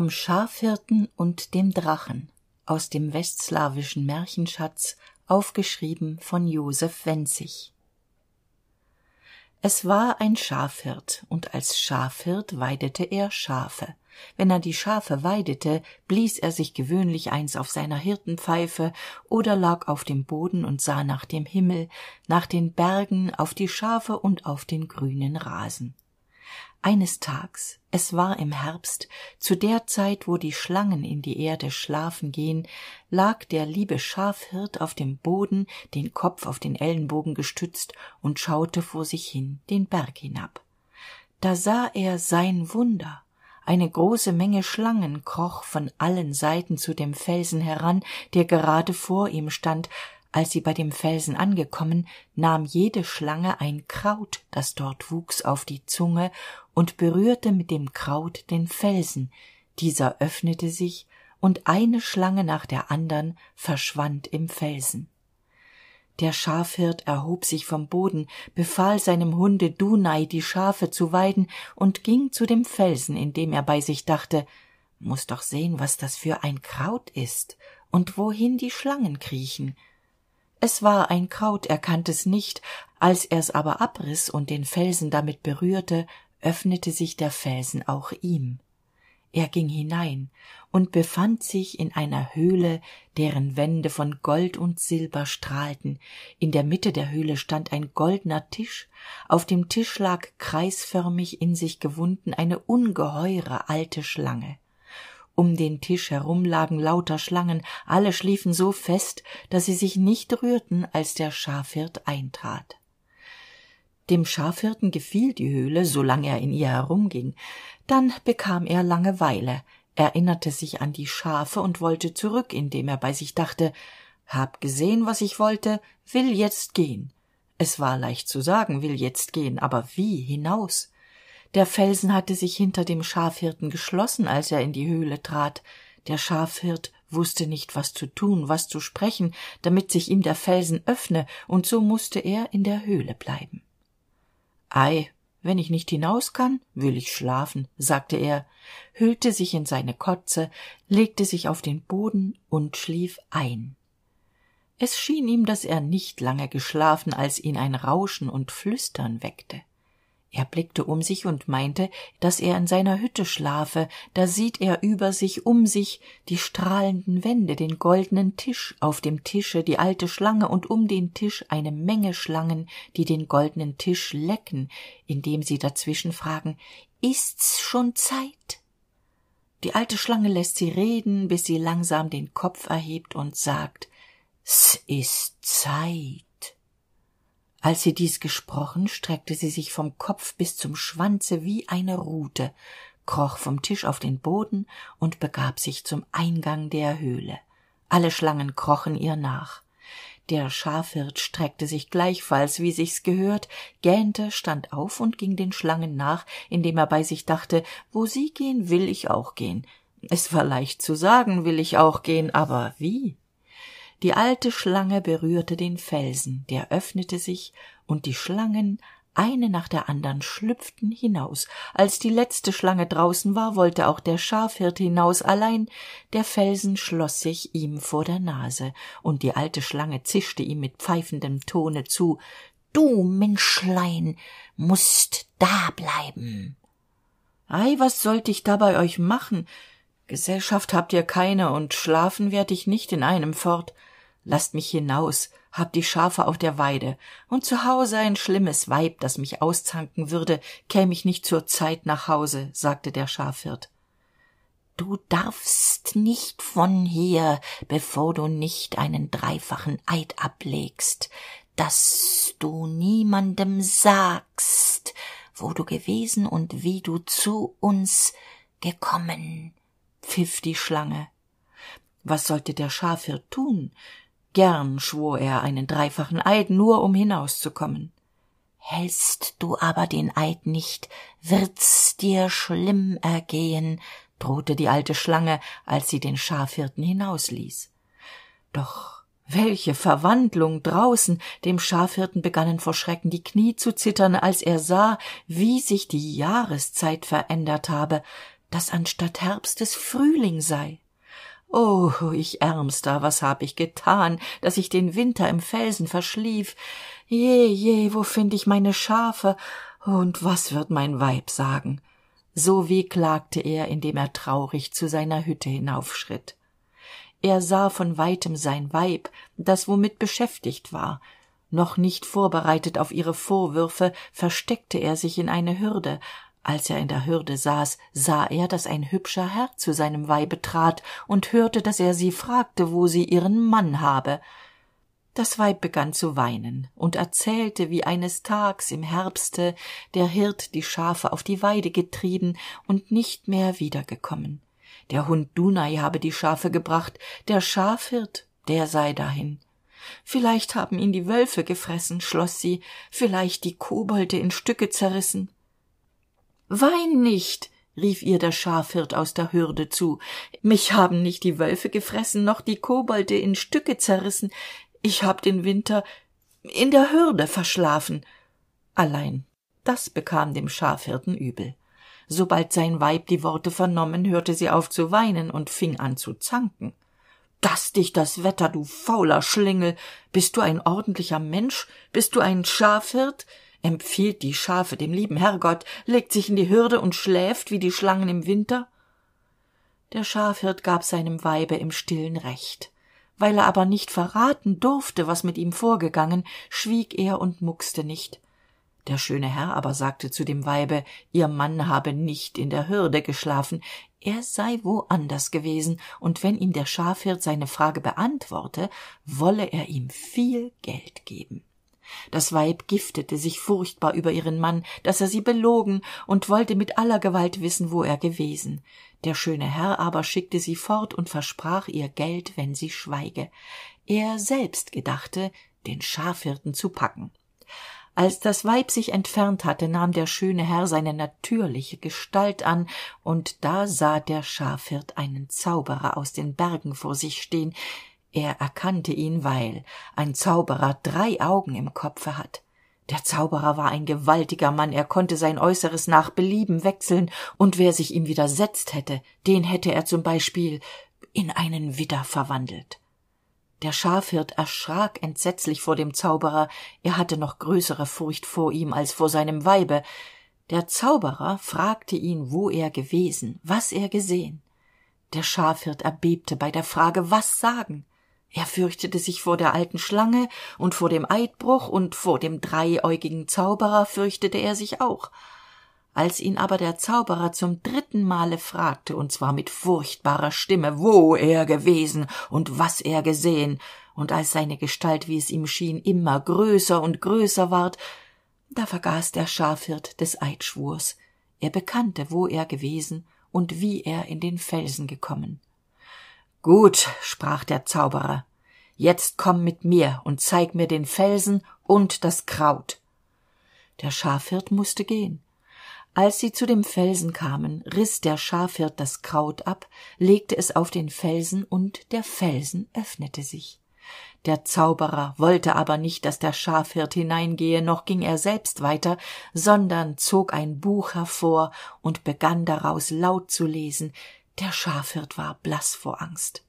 vom schafhirten und dem drachen aus dem westslawischen märchenschatz aufgeschrieben von joseph wenzig. Es war ein schafhirt und als schafhirt weidete er schafe. Wenn er die schafe weidete blies er sich gewöhnlich eins auf seiner hirtenpfeife oder lag auf dem boden und sah nach dem himmel nach den bergen auf die schafe und auf den grünen rasen eines tags es war im herbst zu der zeit wo die schlangen in die erde schlafen gehen lag der liebe schafhirt auf dem boden den kopf auf den ellenbogen gestützt und schaute vor sich hin den berg hinab. Da sah er sein wunder. Eine große menge schlangen kroch von allen seiten zu dem felsen heran der gerade vor ihm stand als sie bei dem felsen angekommen nahm jede schlange ein kraut das dort wuchs auf die zunge und berührte mit dem kraut den felsen. Dieser öffnete sich und eine schlange nach der andern verschwand im felsen. Der schafhirt erhob sich vom boden befahl seinem hunde dunai die schafe zu weiden und ging zu dem felsen indem er bei sich dachte muss doch sehen was das für ein kraut ist und wohin die schlangen kriechen es war ein kraut er kannt es nicht. Als er's aber abriß und den felsen damit berührte öffnete sich der felsen auch ihm. Er ging hinein und befand sich in einer höhle deren wände von gold und silber strahlten. In der mitte der höhle stand ein goldner tisch. Auf dem tisch lag kreisförmig in sich gewunden eine ungeheure alte schlange um den tisch herum lagen lauter schlangen. Alle schliefen so fest dass sie sich nicht rührten als der schafhirt eintrat. Dem schafhirten gefiel die höhle solang er in ihr herumging. Dann bekam er langeweile erinnerte sich an die schafe und wollte zurück indem er bei sich dachte hab gesehen was ich wollte will jetzt gehen. Es war leicht zu sagen will jetzt gehen aber wie hinaus der felsen hatte sich hinter dem schafhirten geschlossen als er in die höhle trat. Der schafhirt wusste nicht was zu tun was zu sprechen damit sich ihm der felsen öffne und so musste er in der höhle bleiben. Ei wenn ich nicht hinaus kann will ich schlafen sagte er hüllte sich in seine kotze legte sich auf den boden und schlief ein. Es schien ihm dass er nicht lange geschlafen als ihn ein rauschen und flüstern weckte er blickte um sich und meinte dass er in seiner hütte schlafe. Da sieht er über sich um sich die strahlenden wände den goldenen tisch. Auf dem tische die alte schlange und um den tisch eine menge schlangen die den goldenen tisch lecken indem sie dazwischen fragen ist's schon zeit? Die alte schlange lässt sie reden bis sie langsam den kopf erhebt und sagt s ist zeit als sie dies gesprochen streckte sie sich vom kopf bis zum schwanze wie eine rute kroch vom tisch auf den boden und begab sich zum eingang der höhle. Alle schlangen krochen ihr nach. Der schafhirt streckte sich gleichfalls wie sich's gehört gähnte stand auf und ging den schlangen nach indem er bei sich dachte wo sie gehen will ich auch gehen. Es war leicht zu sagen will ich auch gehen aber wie die alte schlange berührte den felsen der öffnete sich und die schlangen eine nach der andern schlüpften hinaus. Als die letzte schlange draußen war wollte auch der schafhirt hinaus. Allein der felsen schloss sich ihm vor der nase und die alte schlange zischte ihm mit pfeifendem tone zu du menschlein musst da bleiben. Ei was sollt ich da bei euch machen? Gesellschaft habt ihr keine und schlafen werd ich nicht in einem fort laßt mich hinaus hab die schafe auf der weide. Und zu hause ein schlimmes weib das mich auszanken würde käm ich nicht zur zeit nach hause sagte der schafhirt. Du darfst nicht von hier bevor du nicht einen dreifachen eid ablegst dass du niemandem sagst wo du gewesen und wie du zu uns gekommen pfiff die schlange. Was sollte der schafhirt tun gern schwor er einen dreifachen eid nur um hinauszukommen. Hältst du aber den eid nicht wird's dir schlimm ergehen drohte die alte schlange als sie den schafhirten hinausließ. Doch welche verwandlung draußen! Dem schafhirten begannen vor schrecken die knie zu zittern als er sah wie sich die jahreszeit verändert habe dass anstatt herbstes frühling sei oh ich ärmster was hab ich getan dass ich den winter im felsen verschlief? Je je wo find ich meine schafe? Und was wird mein weib sagen? So wehklagte er indem er traurig zu seiner hütte hinaufschritt. Er sah von weitem sein weib das womit beschäftigt war. Noch nicht vorbereitet auf ihre vorwürfe versteckte er sich in eine hürde als er in der hürde saß sah er dass ein hübscher herr zu seinem weibe trat und hörte dass er sie fragte wo sie ihren mann habe. Das weib begann zu weinen und erzählte wie eines tags im herbste der hirt die schafe auf die weide getrieben und nicht mehr wiedergekommen. Der hund dunai habe die schafe gebracht der schafhirt der sei dahin. Vielleicht haben ihn die wölfe gefressen schloss sie vielleicht die kobolde in stücke zerrissen wein nicht rief ihr der schafhirt aus der hürde zu. Mich haben nicht die wölfe gefressen noch die kobolde in stücke zerrissen. Ich hab den winter in der hürde verschlafen. Allein das bekam dem schafhirten übel. Sobald sein weib die worte vernommen hörte sie auf zu weinen und fing an zu zanken. Daß dich das wetter du fauler schlingel. Bist du ein ordentlicher mensch? Bist du ein schafhirt empfiehlt die schafe dem lieben herrgott legt sich in die hürde und schläft wie die schlangen im winter? Der schafhirt gab seinem weibe im stillen recht. Weil er aber nicht verraten durfte was mit ihm vorgegangen schwieg er und muckste nicht. Der schöne herr aber sagte zu dem weibe ihr mann habe nicht in der hürde geschlafen er sei wo anders gewesen und wenn ihm der schafhirt seine frage beantworte wolle er ihm viel geld geben das weib giftete sich furchtbar über ihren mann dass er sie belogen und wollte mit aller gewalt wissen wo er gewesen. Der schöne herr aber schickte sie fort und versprach ihr geld wenn sie schweige. Er selbst gedachte den schafhirten zu packen. Als das weib sich entfernt hatte nahm der schöne herr seine natürliche gestalt an und da sah der schafhirt einen zauberer aus den bergen vor sich stehen er erkannte ihn weil ein zauberer drei augen im kopfe hat. Der zauberer war ein gewaltiger mann. Er konnte sein äußeres nach belieben wechseln. Und wer sich ihm widersetzt hätte den hätte er zum beispiel in einen widder verwandelt. Der schafhirt erschrak entsetzlich vor dem zauberer. Er hatte noch größere furcht vor ihm als vor seinem weibe. Der zauberer fragte ihn wo er gewesen was er gesehen. Der schafhirt erbebte bei der frage was sagen er fürchtete sich vor der alten schlange und vor dem eidbruch und vor dem dreiäugigen zauberer fürchtete er sich auch. Als ihn aber der zauberer zum dritten male fragte und zwar mit furchtbarer stimme wo er gewesen und was er gesehen und als seine gestalt wie es ihm schien immer größer und größer ward da vergaß der schafhirt des eidschwurs. Er bekannte wo er gewesen und wie er in den felsen gekommen gut sprach der zauberer jetzt komm mit mir und zeig mir den felsen und das kraut. Der schafhirt musste gehen. Als sie zu dem felsen kamen riß der schafhirt das kraut ab legte es auf den felsen und der felsen öffnete sich. Der zauberer wollte aber nicht dass der schafhirt hineingehe noch ging er selbst weiter sondern zog ein buch hervor und begann daraus laut zu lesen der schafhirt war blass vor angst.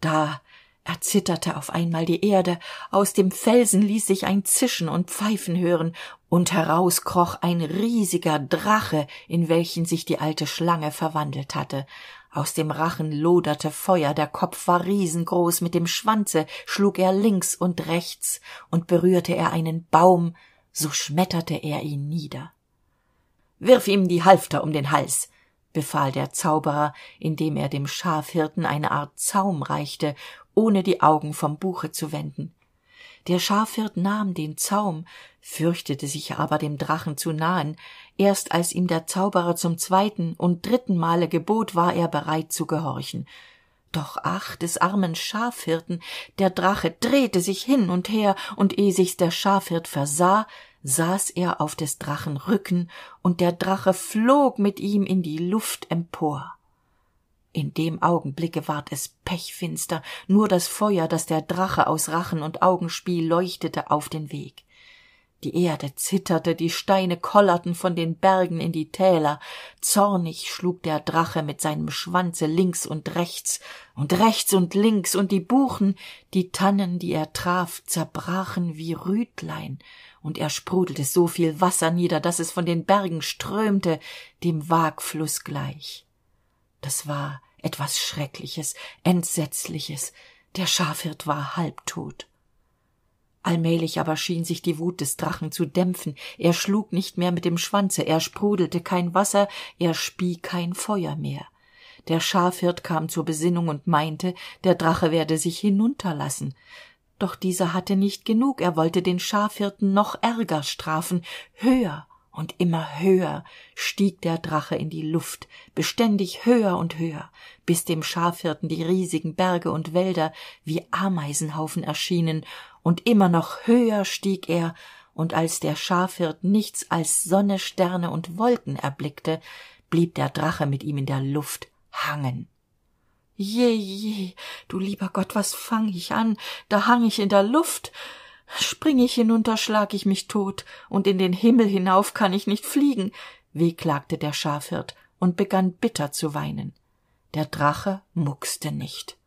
Da erzitterte auf einmal die erde aus dem felsen ließ sich ein zischen und pfeifen hören und heraus kroch ein riesiger drache in welchen sich die alte schlange verwandelt hatte. Aus dem rachen loderte feuer der kopf war riesengroß mit dem schwanze schlug er links und rechts und berührte er einen baum so schmetterte er ihn nieder. Wirf ihm die halfter um den hals befahl der zauberer indem er dem schafhirten eine art zaum reichte ohne die augen vom buche zu wenden. Der schafhirt nahm den zaum fürchtete sich aber dem drachen zu nahen. Erst als ihm der zauberer zum zweiten und dritten male gebot war er bereit zu gehorchen. Doch ach des armen schafhirten der drache drehte sich hin und her und eh sich's der schafhirt versah saß er auf des drachen rücken und der drache flog mit ihm in die luft empor. In dem augenblicke ward es pechfinster nur das feuer das der drache aus rachen und augen spie leuchtete auf den weg die erde zitterte die steine kollerten von den bergen in die täler. Zornig schlug der drache mit seinem schwanze links und rechts und rechts und links und die buchen die tannen die er traf zerbrachen wie rütlein und er sprudelte so viel wasser nieder dass es von den bergen strömte dem waagfluß gleich. Das war etwas schreckliches entsetzliches. Der schafhirt war halbtot allmählich aber schien sich die wut des drachen zu dämpfen. Er schlug nicht mehr mit dem schwanze er sprudelte kein wasser er spie kein feuer mehr. Der schafhirt kam zur besinnung und meinte der drache werde sich hinunterlassen. Doch dieser hatte nicht genug er wollte den schafhirten noch ärger strafen. Höher und immer höher stieg der drache in die luft beständig höher und höher bis dem schafhirten die riesigen berge und wälder wie ameisenhaufen erschienen und immer noch höher stieg er und als der schafhirt nichts als sonne sterne und wolken erblickte blieb der drache mit ihm in der luft hangen. Je je du lieber gott was fang ich an? Da hang ich in der luft. Spring ich hinunter schlag ich mich tot. Und in den himmel hinauf kann ich nicht fliegen wehklagte der schafhirt und begann bitter zu weinen. Der drache muckste nicht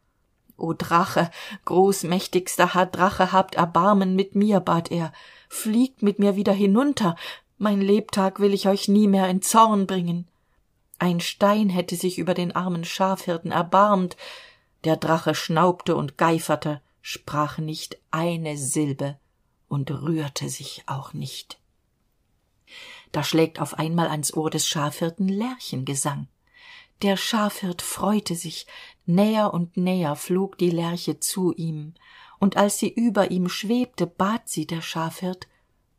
o drache großmächtigster herr drache habt erbarmen mit mir bat er. Fliegt mit mir wieder hinunter. Mein lebtag will ich euch nie mehr in zorn bringen. Ein stein hätte sich über den armen schafhirten erbarmt. Der drache schnaubte und geiferte sprach nicht eine silbe und rührte sich auch nicht. Da schlägt auf einmal ans ohr des schafhirten lerchengesang der schafhirt freute sich. Näher und näher flog die lerche zu ihm. Und als sie über ihm schwebte bat sie der schafhirt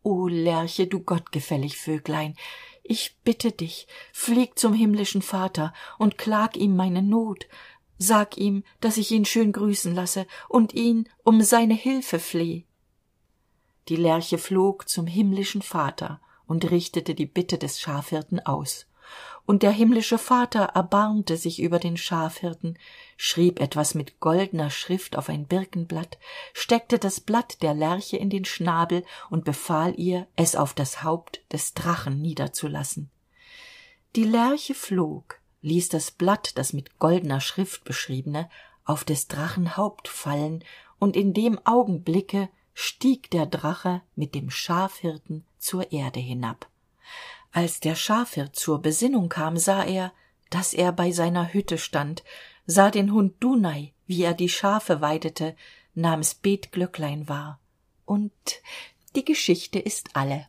o lerche du gottgefällig vöglein ich bitte dich flieg zum himmlischen vater und klag ihm meine not. Sag ihm dass ich ihn schön grüßen lasse und ihn um seine hilfe fleh die lerche flog zum himmlischen vater und richtete die bitte des schafhirten aus und der himmlische vater erbarmte sich über den schafhirten schrieb etwas mit goldener schrift auf ein birkenblatt steckte das blatt der lerche in den schnabel und befahl ihr es auf das haupt des drachen niederzulassen. Die lerche flog ließ das blatt das mit goldener schrift beschriebene auf des drachen haupt fallen und in dem augenblicke stieg der drache mit dem schafhirten zur erde hinab als der schafhirt zur besinnung kam sah er dass er bei seiner hütte stand sah den hund dunai wie er die schafe weidete nahm's betglöcklein wahr und die geschichte ist alle